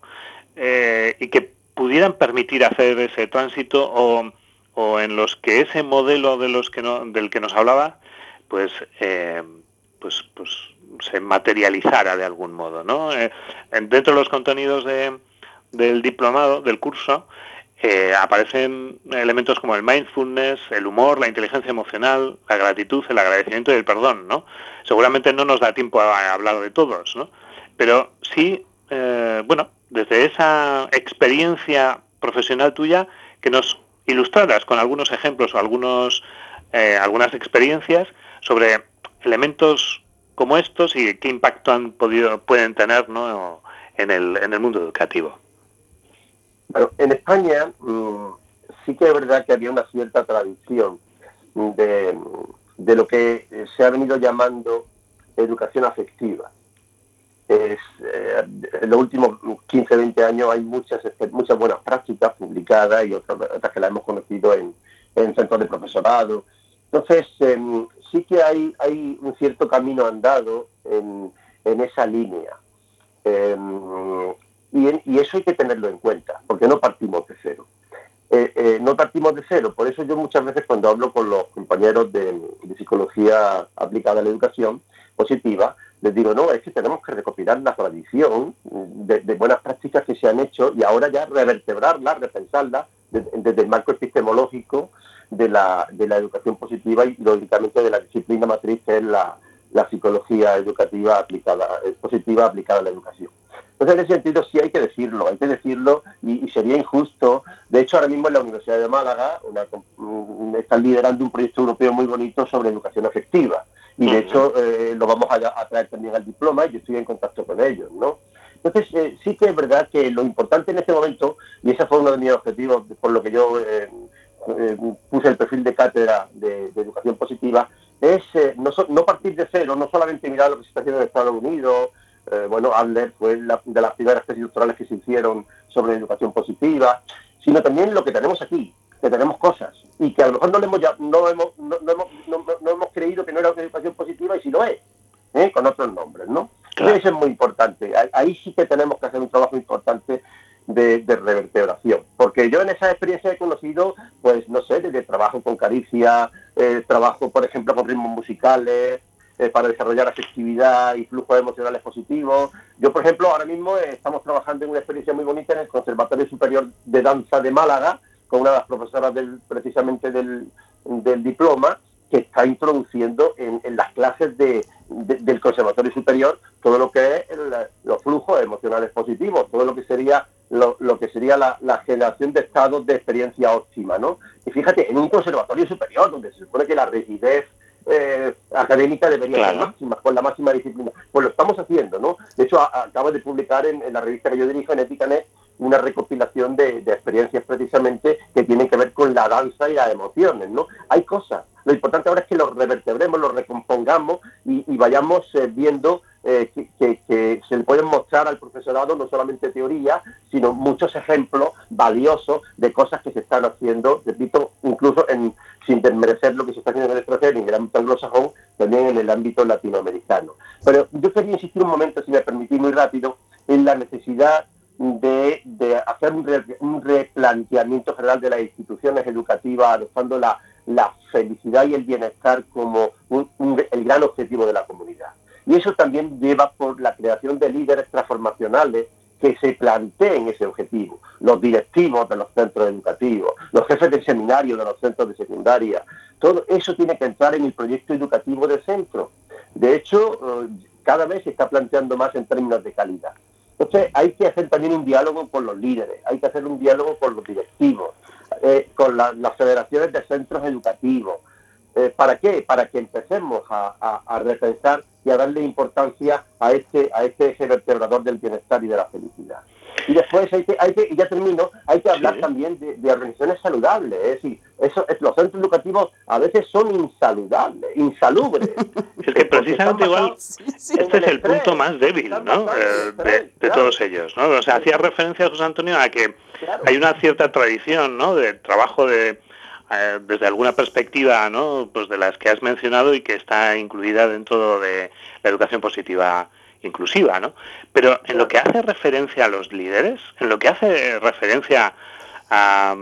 Eh, y que pudieran permitir hacer ese tránsito o, o, en los que ese modelo de los que no, del que nos hablaba pues, eh, pues, pues se materializara de algún modo. ¿no? Eh, dentro de los contenidos de, del diplomado, del curso, aparecen elementos como el mindfulness, el humor, la inteligencia emocional, la gratitud, el agradecimiento y el perdón. ¿no? Seguramente no nos da tiempo a hablar de todos, ¿no? pero sí, bueno, desde esa experiencia profesional tuya, que nos ilustraras con algunos ejemplos o algunos, eh, algunas experiencias sobre elementos como estos y qué impacto han podido, pueden tener ¿no? en, el, en el mundo educativo. Bueno, en España mm, sí que es verdad que había una cierta tradición de, de lo que se ha venido llamando educación afectiva es, eh, en los últimos 15, 20 años hay muchas, este, muchas buenas prácticas publicadas y otras, que las hemos conocido en, en centros de profesorado. Entonces, em, sí que hay, hay un cierto camino andado en, en esa línea. Em, y, eso hay que tenerlo en cuenta, porque no partimos de cero. Eh, eh, no partimos de cero, por eso yo muchas veces cuando hablo con los compañeros de, psicología aplicada a la educación positiva, les digo, no, es que tenemos que recopilar la tradición de, buenas prácticas que se han hecho y ahora ya revertebrarla, repensarla desde, el marco epistemológico de la, de la educación positiva y lógicamente de la disciplina matriz que es la, psicología educativa aplicada, eh, positiva aplicada a la educación. Entonces, en ese sentido, sí hay que decirlo, hay que decirlo y, sería injusto. De hecho, ahora mismo en la Universidad de Málaga están liderando un proyecto europeo muy bonito sobre educación afectiva y de hecho eh, lo vamos a, traer también al diploma y yo estoy en contacto con ellos, ¿no? Entonces, eh, sí que es verdad que lo importante en este momento, y ese fue uno de mis objetivos, por lo que yo eh, puse el perfil de cátedra de, educación positiva, es no, partir de cero, no solamente mirar lo que se está haciendo en Estados Unidos, bueno, Adler fue la, de las primeras tesis doctorales que se hicieron sobre educación positiva, sino también lo que tenemos aquí, que tenemos cosas y que a lo mejor no, le hemos, no, hemos, no, hemos, no, hemos creído que no era una educación positiva y si lo es, con otros nombres, ¿no? Eso es muy importante. Ahí sí que tenemos que hacer un trabajo importante de, revertebración. Porque yo en esa experiencia he conocido, pues no sé, desde trabajo con caricia, eh, trabajo, por ejemplo, con ritmos musicales, eh, para desarrollar afectividad y flujos emocionales positivos. Yo, por ejemplo, ahora mismo eh, estamos trabajando en una experiencia muy bonita en el Conservatorio Superior de Danza de Málaga, con una de las profesoras del, precisamente del, del diploma, que está introduciendo en, las clases de, del Conservatorio Superior todo lo que es los flujos emocionales positivos, todo lo que sería lo, que sería la, generación de estados de experiencia óptima, ¿no? Y fíjate, en un conservatorio superior, donde se supone que la rigidez eh, académica debería ser máxima, con la máxima disciplina. Pues lo estamos haciendo, ¿no? De hecho, acabo de publicar en, la revista que yo dirijo, en EticaNet, una recopilación de, experiencias precisamente que tienen que ver con la danza y las emociones, ¿no? Hay cosas. Lo importante ahora es que los revertebremos, los recompongamos y, vayamos eh, viendo eh, que, se le pueden mostrar al profesorado no solamente teoría, sino muchos ejemplos valiosos de cosas que se están haciendo, repito, incluso sin desmerecer lo que se está haciendo en el extranjero, en el ámbito anglosajón, también en el ámbito latinoamericano. Pero yo quería insistir un momento, si me permitís muy rápido, en la necesidad de, hacer un, replanteamiento general de las instituciones educativas, adoptando la, felicidad y el bienestar como el gran objetivo de la comunidad. Y eso también lleva por la creación de líderes transformacionales que se planteen ese objetivo, los directivos de los centros educativos, los jefes de seminario de los centros de secundaria, todo eso tiene que entrar en el proyecto educativo del centro. De hecho, eh, cada vez se está planteando más en términos de calidad. Entonces hay que hacer también un diálogo con los líderes, hay que hacer un diálogo con los directivos, eh, con las federaciones de centros educativos. Eh, ¿Para qué? Para que empecemos a, repensar y a darle importancia a este, a este eje vertebrador del bienestar y de la felicidad. Y después hay que, hay que y ya termino, hay que hablar también de, organizaciones saludables. Es decir, eso, los centros educativos a veces son insaludables, insalubres. Es que precisamente igual este es el punto más débil ¿no? Eh, de, todos ellos. ¿no? O sea, hacía referencia José Antonio a que hay una cierta tradición ¿no? de trabajo de eh, desde alguna perspectiva ¿no? pues de las que has mencionado y que está incluida dentro de la educación positiva inclusiva, ¿no? Pero en lo que hace referencia a los líderes, en lo que hace referencia a,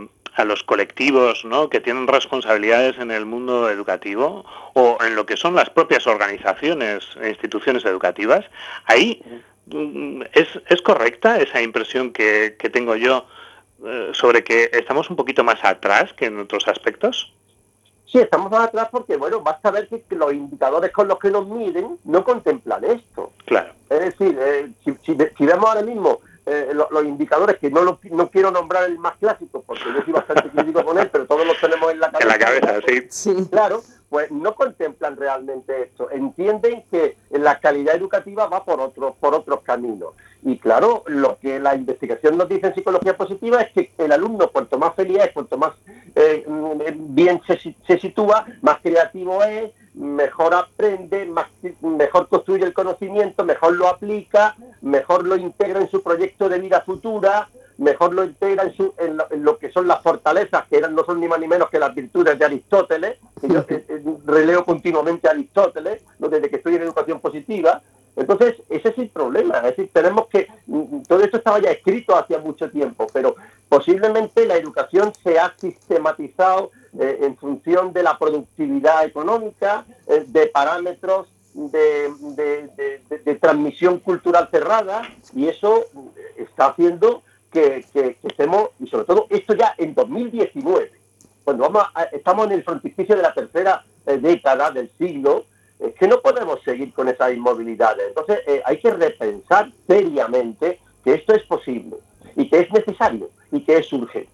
los colectivos ¿no? que tienen responsabilidades en el mundo educativo o en lo que son las propias organizaciones e instituciones educativas, ahí mm, es, es correcta esa impresión que, que tengo yo sobre que estamos un poquito más atrás que en otros aspectos. Sí, estamos más atrás porque, bueno, basta ver que, los indicadores con los que nos miden no contemplan esto. Claro. Es decir, eh, si, vemos ahora mismo eh, los indicadores, que no, no quiero nombrar el más clásico, porque yo soy bastante crítico con él, pero todos los tenemos en la cabeza. En la cabeza, sí. sí. Claro, pues no contemplan realmente esto. Entienden que la calidad educativa va por otros, por otros caminos. Y claro, lo que la investigación nos dice en psicología positiva es que el alumno, cuanto más feliz es, cuanto más eh, bien se, sitúa, más creativo es, mejor aprende, más, mejor construye el conocimiento, mejor lo aplica, mejor lo integra en su proyecto de vida futura, mejor lo integra en, lo, que son las fortalezas, que eran, no son ni más ni menos que las virtudes de Aristóteles, que yo eh, eh, releo continuamente a Aristóteles, desde que estoy en educación positiva, entonces, ese es el problema. Es decir, tenemos que. Mm, todo esto estaba ya escrito hace mucho tiempo, pero posiblemente la educación se ha sistematizado eh, en función de la productividad económica, eh, de parámetros de, transmisión cultural cerrada, y eso está haciendo que, estemos, y sobre todo esto ya en 2019, cuando vamos estamos en el frontispicio de la tercera eh, década del siglo, es que no podemos seguir con esas inmovilidades. Entonces eh, hay que repensar seriamente que esto es posible y que es necesario y que es urgente.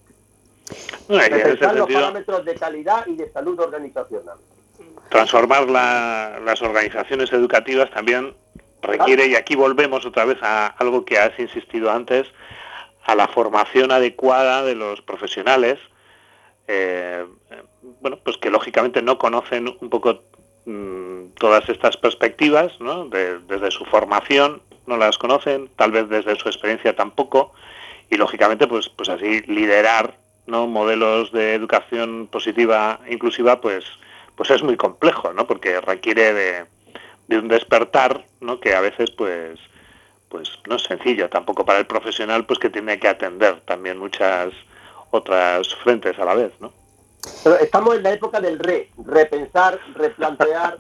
Repensar los parámetros de calidad y de salud organizacional. Transformar las organizaciones educativas también requiere, y aquí volvemos otra vez a algo que has insistido antes, a la formación adecuada de los profesionales, eh, bueno, pues que lógicamente no conocen un poco mm, todas estas perspectivas, ¿no? desde su formación no las conocen, tal vez desde su experiencia tampoco, y lógicamente pues, pues así liderar ¿no? modelos de educación positiva inclusiva pues, pues es muy complejo, ¿no? porque requiere de, de un despertar ¿no? que a veces pues pues no es sencillo tampoco para el profesional pues que tiene que atender también muchas otras frentes a la vez, ¿no? Pero estamos en la época del re, repensar, replantear,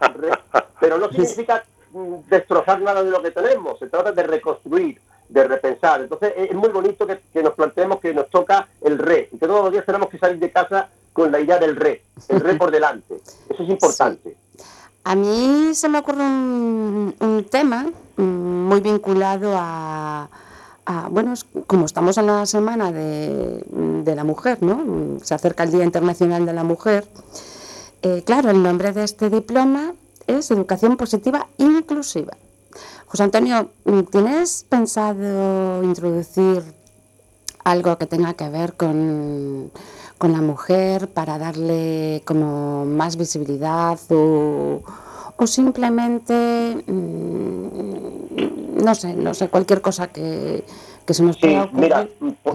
pero no significa mm, destrozar nada de lo que tenemos, se trata de reconstruir, de repensar. Entonces es muy bonito que, nos planteemos que nos toca el re y que todos los días tenemos que salir de casa con la idea del re, el re por delante. Eso es importante. A mí se me ocurre un, tema mm, muy vinculado a, bueno, como estamos en la semana de, la mujer, ¿no? Se acerca el Día Internacional de la Mujer. Eh, claro, el nombre de este diploma es Educación Positiva Inclusiva. José Antonio, ¿tienes pensado introducir algo que tenga que ver con con la mujer para darle como más visibilidad o, simplemente mm, no sé, no sé, cualquier cosa que, se nos pueda ocurrir. Mira,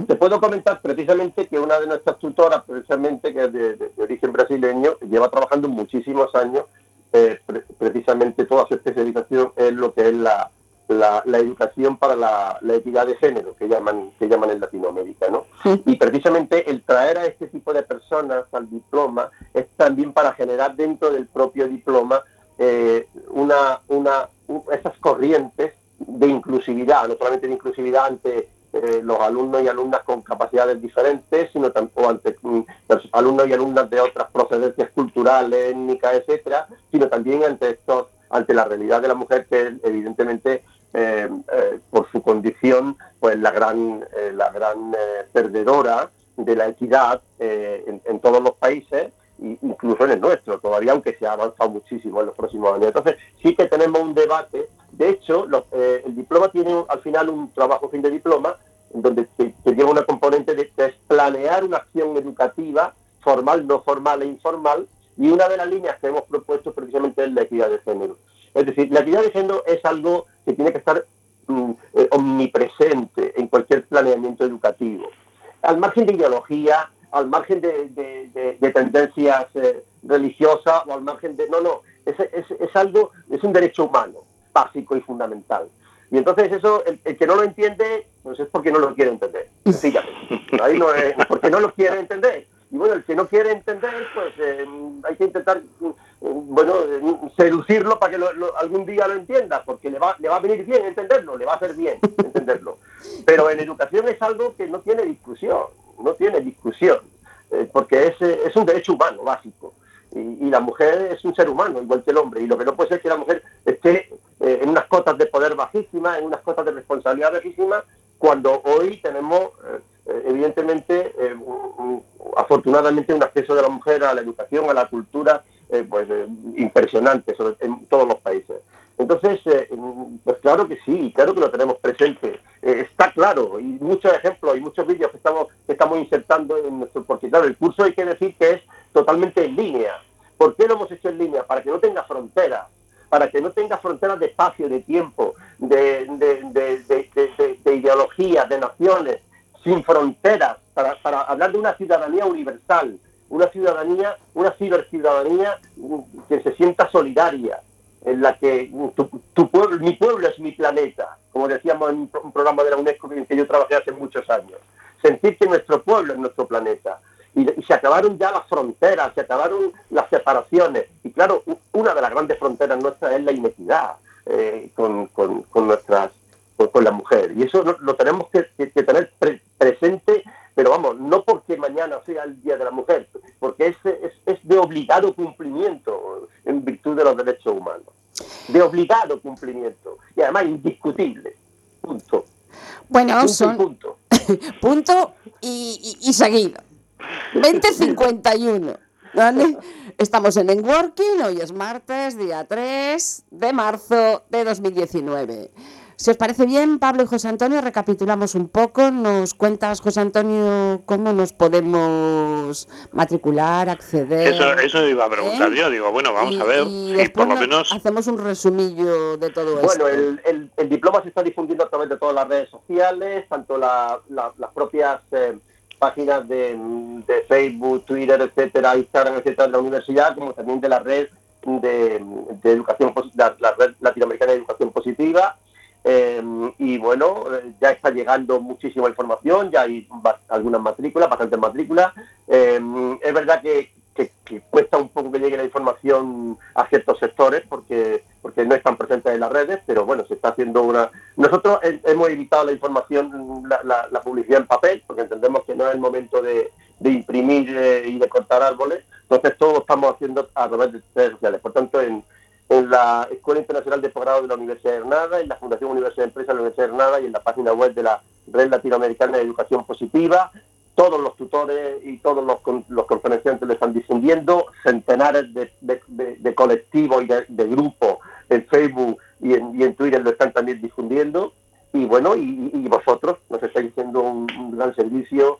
te puedo comentar precisamente que una de nuestras tutoras, precisamente que es de, origen brasileño, lleva trabajando muchísimos años, eh, precisamente toda su especialización en lo que es la, la, educación para la, equidad de género, que llaman, que llaman en Latinoamérica. ¿no? Y precisamente el traer a este tipo de personas al diploma es también para generar dentro del propio diploma eh, una, una, esas corrientes de inclusividad, no solamente de inclusividad ante eh, los alumnos y alumnas con capacidades diferentes, sino tampoco ante mm, los alumnos y alumnas de otras procedencias culturales, étnicas, etcétera, sino también ante estos ante la realidad de la mujer que evidentemente eh, eh, por su condición, pues la gran, la gran perdedora de la equidad en, todos los países, incluso en el nuestro, todavía aunque se ha avanzado muchísimo en los próximos años. Entonces, sí que tenemos un debate. De hecho, el diploma tiene al final un trabajo fin de diploma, donde se, lleva una componente de, planear una acción educativa, formal, no formal e informal, y una de las líneas que hemos propuesto precisamente es la equidad de género. Es decir, la equidad de género es algo que tiene que estar mm, eh, omnipresente en cualquier planeamiento educativo. Al margen de ideología, al margen de, tendencias eh, religiosas o al margen de... No, no, es, algo, es un derecho humano, básico y fundamental. Y entonces eso, el, que no lo entiende, pues es porque no lo quiere entender. Ahí no es porque no lo quiere entender. Y bueno, el que no quiere entender, pues eh, hay que intentar, mm, bueno, seducirlo para que algún día lo entienda, porque le va, le va a venir bien entenderlo, le va a hacer bien entenderlo. Pero en educación es algo que no tiene discusión, no tiene discusión, eh, porque es, eh, es un derecho humano básico. Y, la mujer es un ser humano, igual que el hombre. Y lo que no puede ser es que la mujer esté en unas cotas de poder bajísimas, en unas cotas de responsabilidad bajísimas, cuando hoy tenemos eh, evidentemente, eh, afortunadamente, un acceso de la mujer a la educación, a la cultura, eh, pues impresionante en todos los países. Entonces, pues claro que sí, claro que lo tenemos presente. está claro, y muchos ejemplos y muchos vídeos que estamos, que estamos insertando en nuestro, porque claro, el curso hay que decir que es totalmente en línea. ¿Por qué lo hemos hecho en línea? Para que no tenga fronteras, para que no tenga fronteras de espacio, de tiempo, de, de ideologías, de naciones, sin fronteras, para, hablar de una ciudadanía universal, una ciudadanía, una ciberciudadanía que se sienta solidaria, en la que tu, pueblo, mi pueblo es mi planeta, como decíamos en un programa de la UNESCO en que yo trabajé hace muchos años. Sentir que nuestro pueblo es nuestro planeta. Y, se acabaron ya las fronteras, se acabaron las separaciones. Y claro, una de las grandes fronteras nuestras es la inequidad eh, con, nuestras con, la mujer. Y eso lo, tenemos que, tener presente, pero vamos, no porque mañana sea el Día de la Mujer, porque es, es, de obligado cumplimiento en virtud de los derechos humanos. De obligado cumplimiento. Y además indiscutible. Punto. Bueno, punto son... punto. punto y, y, y seguido. 2051. ¿Vale? Estamos en Enworking, hoy es martes, día 3 de marzo de 2019. Si os parece bien, Pablo y José Antonio, recapitulamos un poco. Nos cuentas, José Antonio, cómo nos podemos matricular, acceder. Eso, eso iba a preguntar ¿Eh? yo. Digo, bueno, vamos Y- a ver y si después por lo nos- menos. Hacemos un resumillo de todo esto. Bueno, el, el- el diploma se está difundiendo a través de todas las redes sociales, tanto la- la- las propias eh, páginas de, Facebook, Twitter, etcétera, Instagram, etcétera, de la universidad, como también de la red de, educación, la, red latinoamericana de educación positiva. Eh, y bueno, ya está llegando muchísima información, ya hay algunas matrículas, bastantes matrículas. Eh, es verdad que, que- que cuesta un poco que llegue la información a ciertos sectores porque, porque no están presentes en las redes, pero bueno, se está haciendo una... Nosotros he- hemos evitado la información, la, la- publicidad en papel, porque entendemos que no es el momento de, de imprimir eh, y de cortar árboles, entonces todo lo estamos haciendo a través de redes sociales. Por tanto, en, en la Escuela Internacional de Posgrado de la Universidad de Granada, en la Fundación Universidad de Empresas de la Universidad de Granada y en la página web de la Red Latinoamericana de Educación Positiva. Todos los tutores y todos los, los conferenciantes lo están difundiendo, centenares de, de- colectivos y de, grupos en Facebook y en, Twitter lo están también difundiendo. Y bueno, y, vosotros nos estáis haciendo un, un gran servicio,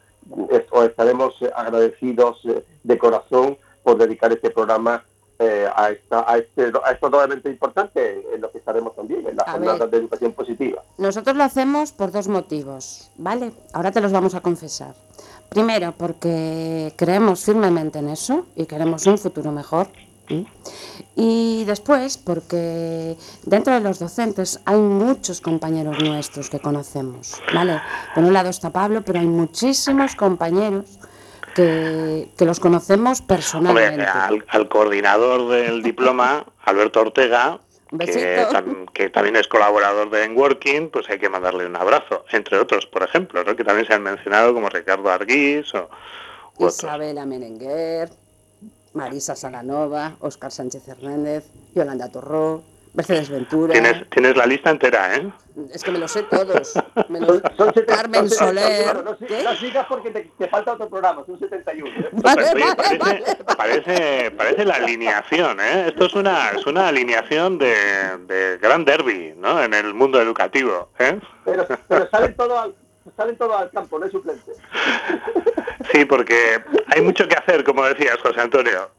os estaremos agradecidos eh, de corazón por dedicar este programa eh, a, esta, a, este, a esto doblemente importante en lo que estaremos también, en las A jornadas ver. de educación positiva. Nosotros lo hacemos por dos motivos, ¿vale? Ahora te los vamos a confesar. Primero, porque creemos firmemente en eso y queremos un futuro mejor. ¿sí? Y después, porque dentro de los docentes hay muchos compañeros nuestros que conocemos, ¿vale? Por un lado está Pablo, pero hay muchísimos compañeros que, que los conocemos Hombre, personalmente. al, al coordinador del diploma, Alberto Ortega, que, también es colaborador de Enworking, pues hay que mandarle un abrazo, entre otros, por ejemplo, ¿no? que también se han mencionado como Ricardo Arguís o. Isabela Merenguer, Marisa Salanova, Óscar Sánchez Hernández, Yolanda Torró, Mercedes Ventura. Tienes, tienes la lista entera, ¿eh? Es que me los sé todos. Me los- Son, Carmen son Soler. no, no sigas porque te, te falta otro programa, son 71. ¿eh? Vale, Oye, vale, parece, vale. parece, parece la alineación, ¿eh? Esto es una, es una alineación de, de gran derby, ¿no? En el mundo educativo, ¿eh? Pero, pero salen todos al, salen todos al campo, no hay suplente. Sí, porque hay mucho que hacer, como decías, José Antonio.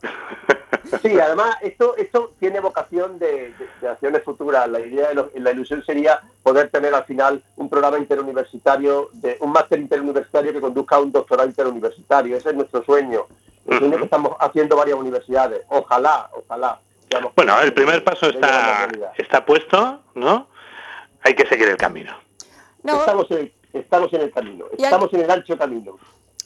Sí, además esto esto tiene vocación de, de- de acciones futuras. La idea, de lo- la ilusión sería poder tener al final un programa interuniversitario, de un máster interuniversitario que conduzca a un doctorado interuniversitario. Ese es nuestro sueño. El sueño que estamos haciendo varias universidades. Ojalá, ojalá. Bueno, el primer paso está, está puesto, ¿no? Hay que seguir el camino. No, Estamos, en, estamos en el camino, estamos en el ancho camino.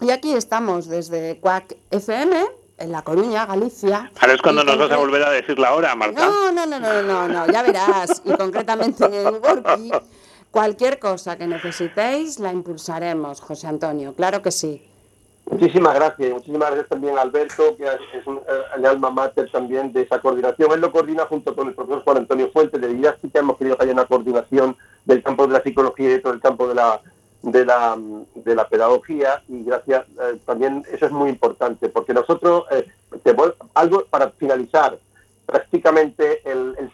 Y aquí estamos desde CUAC FM, en La Coruña, Galicia. Ahora es cuando nos vas a volver a decir la hora, Marta. No, no, no, no, no, no, ya verás. Y concretamente en el Worky, cualquier cosa que necesitéis la impulsaremos, José Antonio, claro que sí. Muchísimas gracias, muchísimas gracias también a Alberto, que es un, eh, el alma mater también de esa coordinación. Él lo coordina junto con el profesor Juan Antonio Fuentes de Didáctica. Hemos querido que haya una coordinación del campo de la psicología y de todo el campo de la, de la, de la pedagogía. Y gracias, eh, también eso es muy importante, porque nosotros, eh, algo para finalizar, prácticamente el, el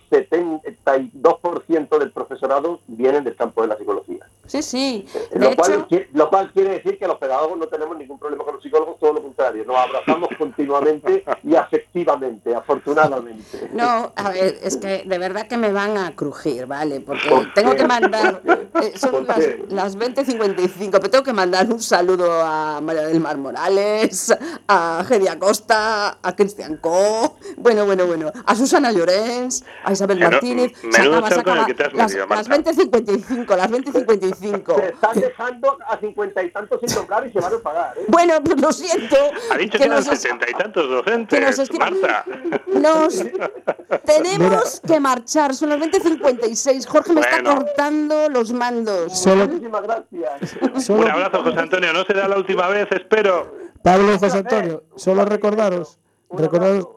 72% del profesorado vienen del campo de la psicología. Sí, sí. De Lo cual, hecho, qui- lo cual quiere decir que los pedagogos no tenemos ningún problema con los psicólogos, todo lo contrario, nos abrazamos continuamente y afectivamente, afortunadamente. no, a ver, es que de verdad que me van a crujir, ¿vale? Porque ¿Por tengo qué? que mandar, eh, son ¿Por las, las 20.55, pero tengo que mandar un saludo a María del Mar Morales, a Gedi Acosta, a Cristian Co, bueno, bueno, bueno, a Susana Llorens, a Isabel Martínez, se menudo se acaba. que te has las, metido, las Marta. 20.55, las 20.55. Se están dejando a cincuenta y tantos sin tocar y se van a pagar. ¿eh? Bueno, pues lo siento. Ha dicho que, eran nos es- setenta y tantos que docentes, nos Marta. Nos tenemos que marchar, son las 20.56. Jorge me Bueno. está cortando los mandos. Solo, Muchísimas gracias. Un abrazo, José Antonio. No será la última vez, espero. Pablo José Antonio, solo recordaros, recordaros,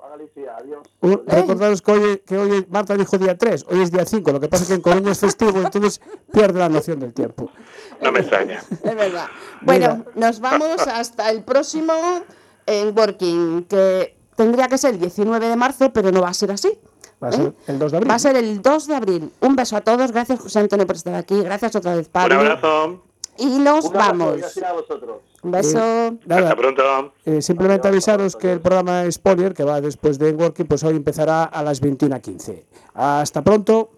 un, recordaros que hoy, que hoy Marta dijo día 3, hoy es día 5, lo que pasa es que en Coruña es festivo, entonces pierde la noción del tiempo. No me extraña. Es verdad. Bueno, nos vamos hasta el próximo en Working, que tendría que ser el 19 de marzo, pero no va a ser así. Va a ser ¿eh? el 2 de abril. Va a ser el 2 de abril. Un beso a todos. Gracias, José Antonio, por estar aquí. Gracias otra vez, Pablo. Un abrazo y nos vamos. Un beso. Eh, nada, eh, simplemente avisaros que el programa Spoiler, que va después de Working, pues hoy empezará a las 21.15. Hasta pronto.